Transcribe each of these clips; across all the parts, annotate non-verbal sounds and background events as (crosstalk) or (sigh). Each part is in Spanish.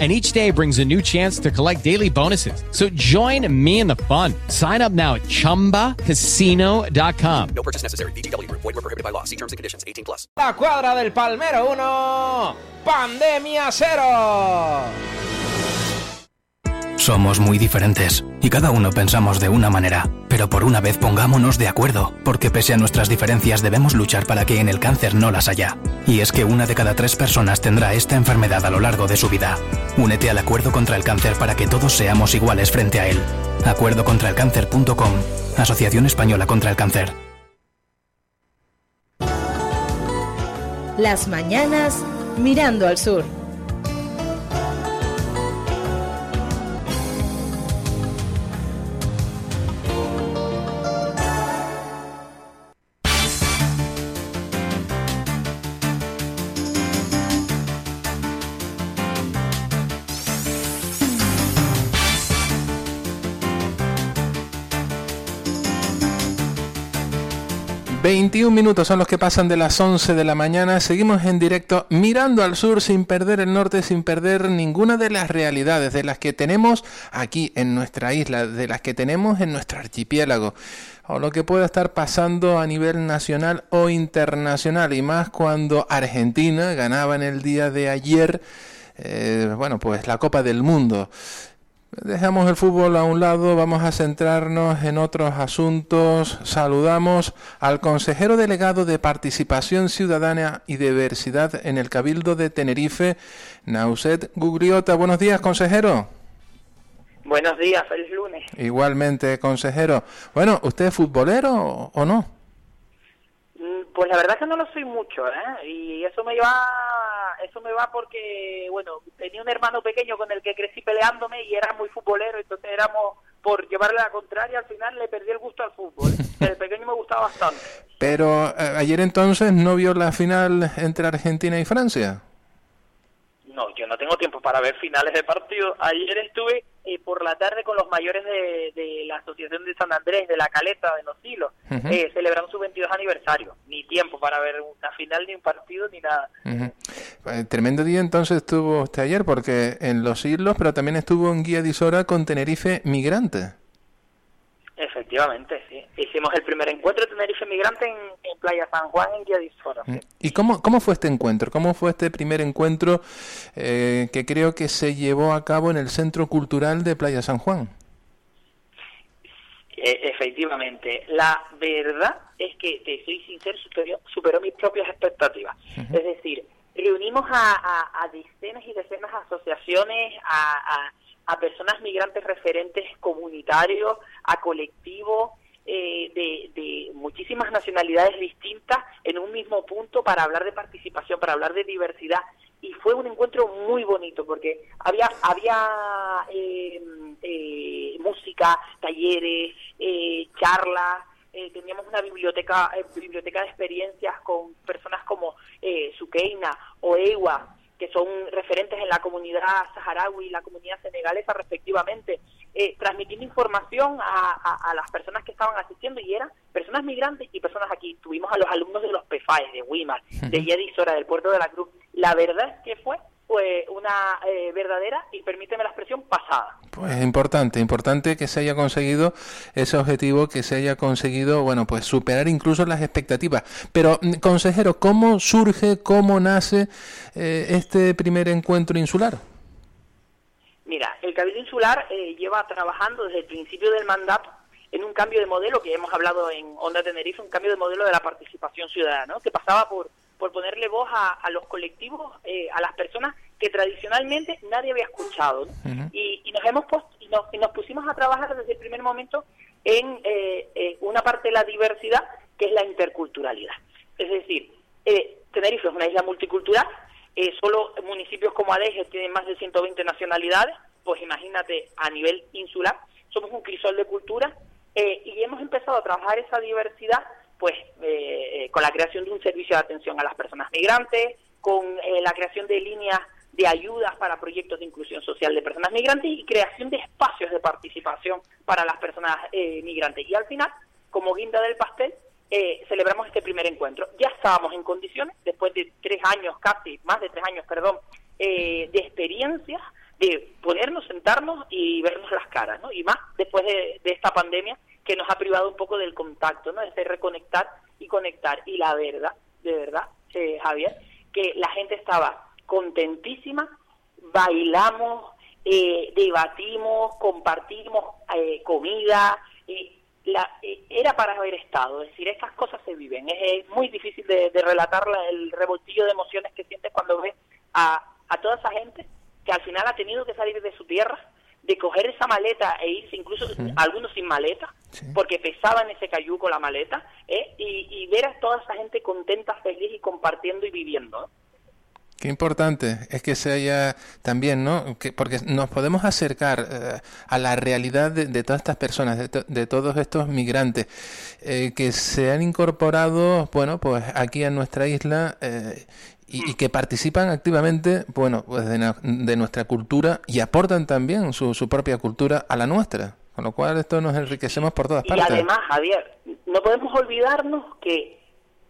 and each day brings a new chance to collect daily bonuses. So join me in the fun. Sign up now at ChumbaCasino.com. No purchase necessary. BGW. Void were prohibited by law. See terms and conditions. 18 plus. La cuadra del Palmero 1, Pandemia 0. Somos muy diferentes y cada uno pensamos de una manera, pero por una vez pongámonos de acuerdo, porque pese a nuestras diferencias debemos luchar para que en el cáncer no las haya. Y es que una de cada tres personas tendrá esta enfermedad a lo largo de su vida. Únete al acuerdo contra el cáncer para que todos seamos iguales frente a él. Acuerdocontraelcáncer.com Asociación Española contra el Cáncer. Las mañanas mirando al sur. 21 minutos son los que pasan de las 11 de la mañana. Seguimos en directo mirando al sur sin perder el norte, sin perder ninguna de las realidades de las que tenemos aquí en nuestra isla, de las que tenemos en nuestro archipiélago o lo que pueda estar pasando a nivel nacional o internacional y más cuando Argentina ganaba en el día de ayer eh, bueno pues la Copa del Mundo Dejamos el fútbol a un lado, vamos a centrarnos en otros asuntos. Saludamos al consejero delegado de Participación Ciudadana y Diversidad en el Cabildo de Tenerife, Nauset Gugriota. Buenos días, consejero. Buenos días, feliz lunes. Igualmente, consejero. Bueno, ¿usted es futbolero o no? Pues la verdad que no lo soy mucho, ¿eh? Y eso me va, eso me va porque, bueno, tenía un hermano pequeño con el que crecí peleándome y era muy futbolero, entonces éramos por llevarle la contraria, al final le perdí el gusto al fútbol. (laughs) El pequeño me gustaba bastante. Pero eh, ayer entonces no vio la final entre Argentina y Francia. No, yo no tengo tiempo para ver finales de partido. Ayer estuve eh, por la tarde con los mayores de, la Asociación de San Andrés, de la Caleta, de los Hilos, eh, celebrando su 22 aniversario. Ni tiempo para ver una final, ni un partido, ni nada. Eh, tremendo día entonces estuvo usted ayer, porque en los Hilos, pero también estuvo en Guía de Isora con Tenerife Migrante. Efectivamente, sí. Hicimos el primer encuentro de Tenerife Migrante en, Playa San Juan, en Guía de mm. ¿Y cómo, cómo fue este encuentro? ¿Cómo fue este primer encuentro eh, que creo que se llevó a cabo en el Centro Cultural de Playa San Juan? E, efectivamente. La verdad es que, te soy sincero, superó, mis propias expectativas. Es decir, reunimos a, decenas y decenas de asociaciones, a a personas migrantes referentes comunitarios, a colectivos eh, de, muchísimas nacionalidades distintas en un mismo punto para hablar de participación, para hablar de diversidad. Y fue un encuentro muy bonito porque había, había eh, eh, música, talleres, charlas. teníamos una biblioteca biblioteca de experiencias con personas como Sukeina o Ewa, que son referentes en la comunidad saharaui y la comunidad senegalesa respectivamente, eh, transmitiendo información a, las personas que estaban asistiendo y eran personas migrantes y personas aquí. Tuvimos a los alumnos de los PEFAES, de Wimar, de Yedisora, del puerto de la Cruz. La verdad es que fue pues una eh, verdadera y permíteme la expresión pasada. Pues importante, importante que se haya conseguido ese objetivo, que se haya conseguido, bueno, pues superar incluso las expectativas. Pero, mm, consejero, ¿cómo surge, cómo nace eh, este primer encuentro insular? El Cabildo Insular eh, lleva trabajando desde el principio del mandato en un cambio de modelo que hemos hablado en Onda Tenerife, un cambio de modelo de la participación ciudadana, que pasaba por por ponerle voz a, los colectivos, eh, a las personas que tradicionalmente nadie había escuchado. y, nos hemos y, nos, y nos pusimos a trabajar desde el primer momento en eh, eh, una parte de la diversidad que es la interculturalidad. Es decir, Tenerife es una isla multicultural, solo municipios como Adeje tienen más de 120 nacionalidades, pues imagínate a nivel insular, somos un crisol de culturas y hemos empezado a trabajar esa diversidad pues eh, con la creación de un servicio de atención a las personas migrantes, con eh, la creación de líneas de ayudas para proyectos de inclusión social de personas migrantes y creación de espacios de participación para las personas eh, migrantes. Y al final, como guinda del pastel, eh, celebramos este primer encuentro. Ya estábamos en condiciones, después de tres años, casi más de tres años, perdón, eh, de experiencias, de ponernos, sentarnos y vernos las caras, ¿no? Y más después de, esta pandemia que nos ha privado un poco del contacto, ¿no? De reconectar y conectar. Y la verdad, de verdad, eh, Javier, que la gente estaba contentísima, bailamos, eh, debatimos, compartimos eh, comida, y la, eh, era para haber estado, es decir, estas cosas se viven, es, es muy difícil de, de relatar la- el revoltillo de emociones que sientes cuando ves a, a toda esa gente que al final ha tenido que salir de su tierra, de coger esa maleta e irse, incluso algunos sin maleta, porque pesaban ese cayuco la maleta, ¿eh? y, y ver a toda esa gente contenta, feliz y compartiendo y viviendo. Qué importante es que se haya también, ¿no? Que, porque nos podemos acercar eh, a la realidad de, de todas estas personas, de, to- de todos estos migrantes eh, que se han incorporado, bueno, pues aquí a nuestra isla eh, y, y que participan activamente, bueno, pues de, na- de nuestra cultura y aportan también su, su propia cultura a la nuestra. Con lo cual esto nos enriquecemos por todas Y partes. además, Javier, no podemos olvidarnos que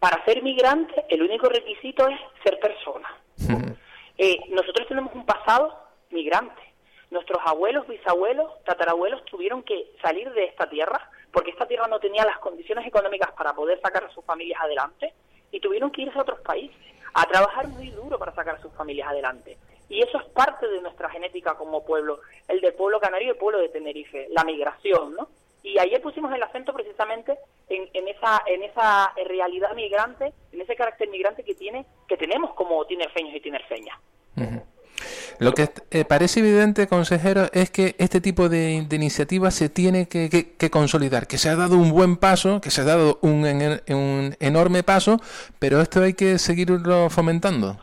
para ser migrante el único requisito es ser persona. Eh, nosotros tenemos un pasado migrante. Nuestros abuelos, bisabuelos, tatarabuelos tuvieron que salir de esta tierra porque esta tierra no tenía las condiciones económicas para poder sacar a sus familias adelante y tuvieron que irse a otros países a trabajar muy duro para sacar a sus familias adelante. Y eso es parte de nuestra genética como pueblo, el del pueblo canario y el pueblo de Tenerife, la migración, ¿no? Y ayer pusimos el acento precisamente en, en esa en esa realidad migrante, en ese carácter migrante que tiene que tenemos como tinerfeños y tinerfeñas. Lo que eh, parece evidente, consejero, es que este tipo de, de iniciativas se tiene que, que- que consolidar, que se ha dado un buen paso, que se ha dado un, en- un enorme paso, pero esto hay que seguirlo fomentando.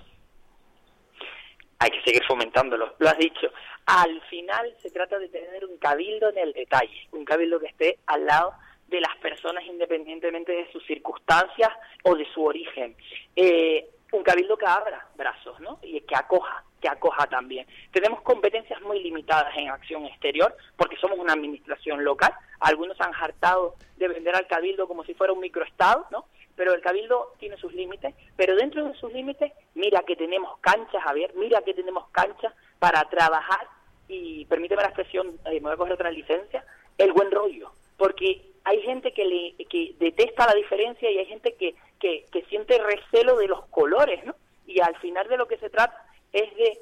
hay que seguir fomentándolo, lo has dicho. Al final se trata de tener un cabildo en el detalle, un cabildo que esté al lado de las personas independientemente de sus circunstancias o de su origen. Eh, un cabildo que abra brazos, ¿no? Y que acoja, que acoja también. Tenemos competencias muy limitadas en acción exterior porque somos una administración local. Algunos han hartado de vender al cabildo como si fuera un microestado, ¿no? Pero el cabildo tiene sus límites, pero dentro de sus límites, mira que tenemos canchas, Javier, mira que tenemos canchas para trabajar y permíteme la expresión, eh, me voy a coger otra licencia, el buen rollo, porque hay gente que le que detesta la diferencia y hay gente que, que, que siente recelo de los colores, ¿no? Y al final de lo que se trata es de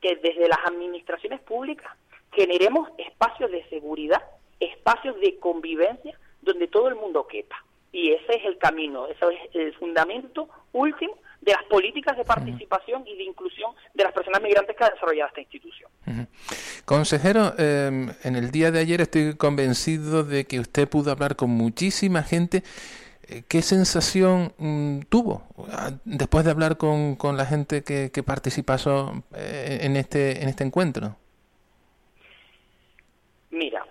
que desde las administraciones públicas generemos espacios de seguridad, espacios de convivencia donde todo el mundo quepa. Y ese es el camino, ese es el fundamento último de las políticas de participación y de inclusión de las personas migrantes que ha desarrollado esta institución. Consejero, eh, en el día de ayer estoy convencido de que usted pudo hablar con muchísima gente. Eh, ¿Qué sensación mm, tuvo ah, después de hablar con, con la gente que, que participó eh, en, este, en este encuentro? Mira,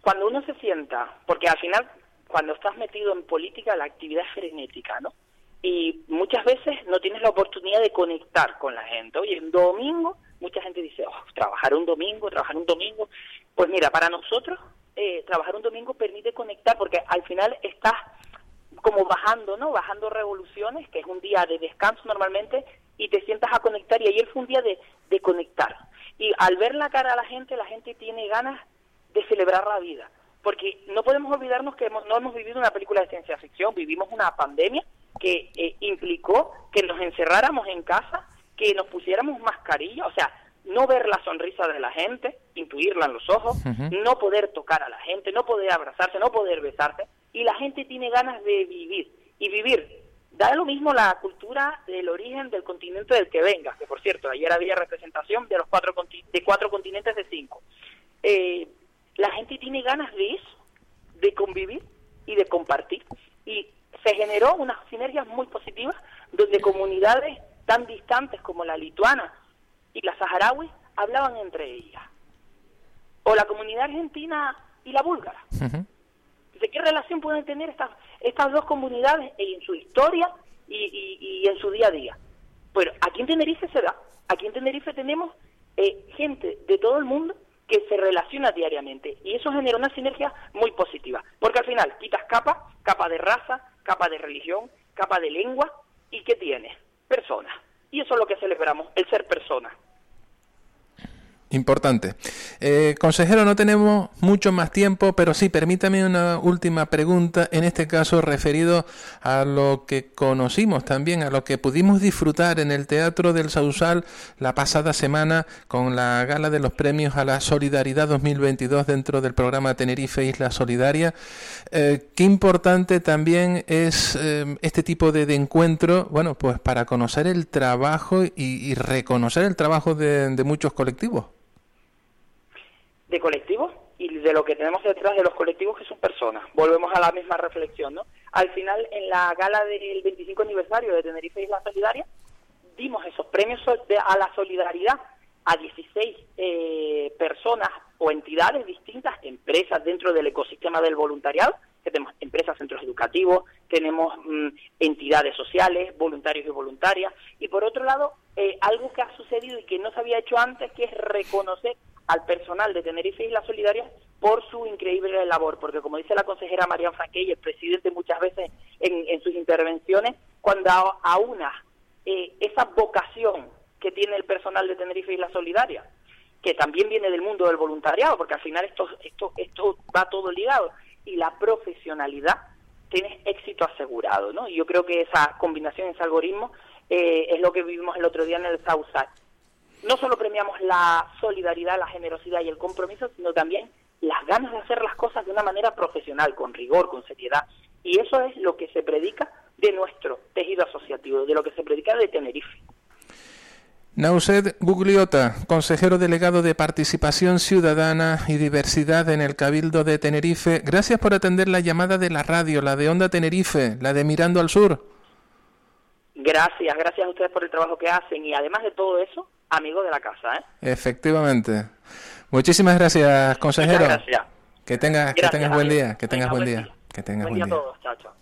cuando uno se sienta, porque al final, cuando estás metido en política, la actividad es frenética, ¿no? Y muchas veces no tienes la oportunidad de conectar con la gente. Oye, un domingo, mucha gente dice, oh, trabajar un domingo, trabajar un domingo. Pues mira, para nosotros, eh, trabajar un domingo permite conectar, porque al final estás como bajando, ¿no? Bajando revoluciones, que es un día de descanso normalmente, y te sientas a conectar. Y ayer fue un día de, conectar. Y al ver la cara a la gente, la gente tiene ganas de celebrar la vida. Porque no podemos olvidarnos que hemos- no hemos vivido una película de ciencia ficción, vivimos una pandemia que eh, implicó que nos encerráramos en casa, que nos pusiéramos mascarilla, o sea, no ver la sonrisa de la gente, intuirla en los ojos, no poder tocar a la gente, no poder abrazarse, no poder besarse, y la gente tiene ganas de vivir. Y vivir, da lo mismo la cultura del origen del continente del que venga, que por cierto, ayer había representación de los cuatro de cuatro continentes de cinco. Eh, la gente tiene ganas de eso, de convivir y de compartir. Y se generó unas sinergias muy positivas donde comunidades tan distantes como la lituana y la saharaui hablaban entre ellas. O la comunidad argentina y la búlgara. Entonces, ¿qué relación pueden tener estas, estas dos comunidades en su historia y, y- y en su día a día? Bueno, aquí en Tenerife se da. Aquí en Tenerife tenemos eh, gente de todo el mundo que se relaciona diariamente y eso genera una sinergia muy positiva, porque al final quitas capa, capa de raza, capa de religión, capa de lengua y ¿qué tienes? Personas. Y eso es lo que celebramos, el ser persona. Importante. Eh, consejero, no tenemos mucho más tiempo, pero sí, permítame una última pregunta, en este caso referido a lo que conocimos también, a lo que pudimos disfrutar en el Teatro del Sausal la pasada semana con la gala de los premios a la Solidaridad 2022 dentro del programa Tenerife Isla Solidaria. Eh, qué importante también es eh, este tipo de, encuentro, bueno, pues para conocer el trabajo y, reconocer el trabajo de muchos colectivos. De colectivos y de lo que tenemos detrás de los colectivos que son personas. Volvemos a la misma reflexión, ¿no? Al final, en la gala del 25 aniversario de Tenerife Isla Solidaria, dimos esos premios a la solidaridad a 16 eh, personas o entidades distintas, empresas dentro del ecosistema del voluntariado, que tenemos empresas, centros educativos, tenemos mm, entidades sociales, voluntarios y voluntarias, y por otro lado, eh, algo que ha sucedido y que no se había hecho antes, que es reconocer al personal de Tenerife Isla Solidaria por su increíble labor, porque como dice la consejera Marian Franque el presidente muchas veces en, en sus intervenciones, cuando aúna eh, esa vocación que tiene el personal de Tenerife Isla Solidaria, que también viene del mundo del voluntariado, porque al final esto, esto, esto va todo ligado, y la profesionalidad, tienes éxito asegurado, ¿no? Y yo creo que esa combinación, ese algoritmo, eh, es lo que vivimos el otro día en el Southside. No solo premiamos la solidaridad, la generosidad y el compromiso, sino también las ganas de hacer las cosas de una manera profesional, con rigor, con seriedad. Y eso es lo que se predica de nuestro tejido asociativo, de lo que se predica de Tenerife. Nauset Gugliota, consejero delegado de Participación Ciudadana y Diversidad en el Cabildo de Tenerife, gracias por atender la llamada de la radio, la de Onda Tenerife, la de Mirando al Sur. Gracias, gracias a ustedes por el trabajo que hacen y además de todo eso, amigos de la casa. ¿eh? Efectivamente. Muchísimas gracias, consejero. Muchas gracias. Que tengas, que Gracias, tengas buen día, que tengas Venga, buen día, día. que tengas Buen buen día a día. todos. Chao, chao.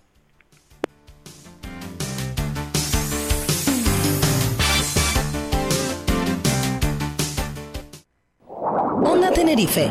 Onda Tenerife.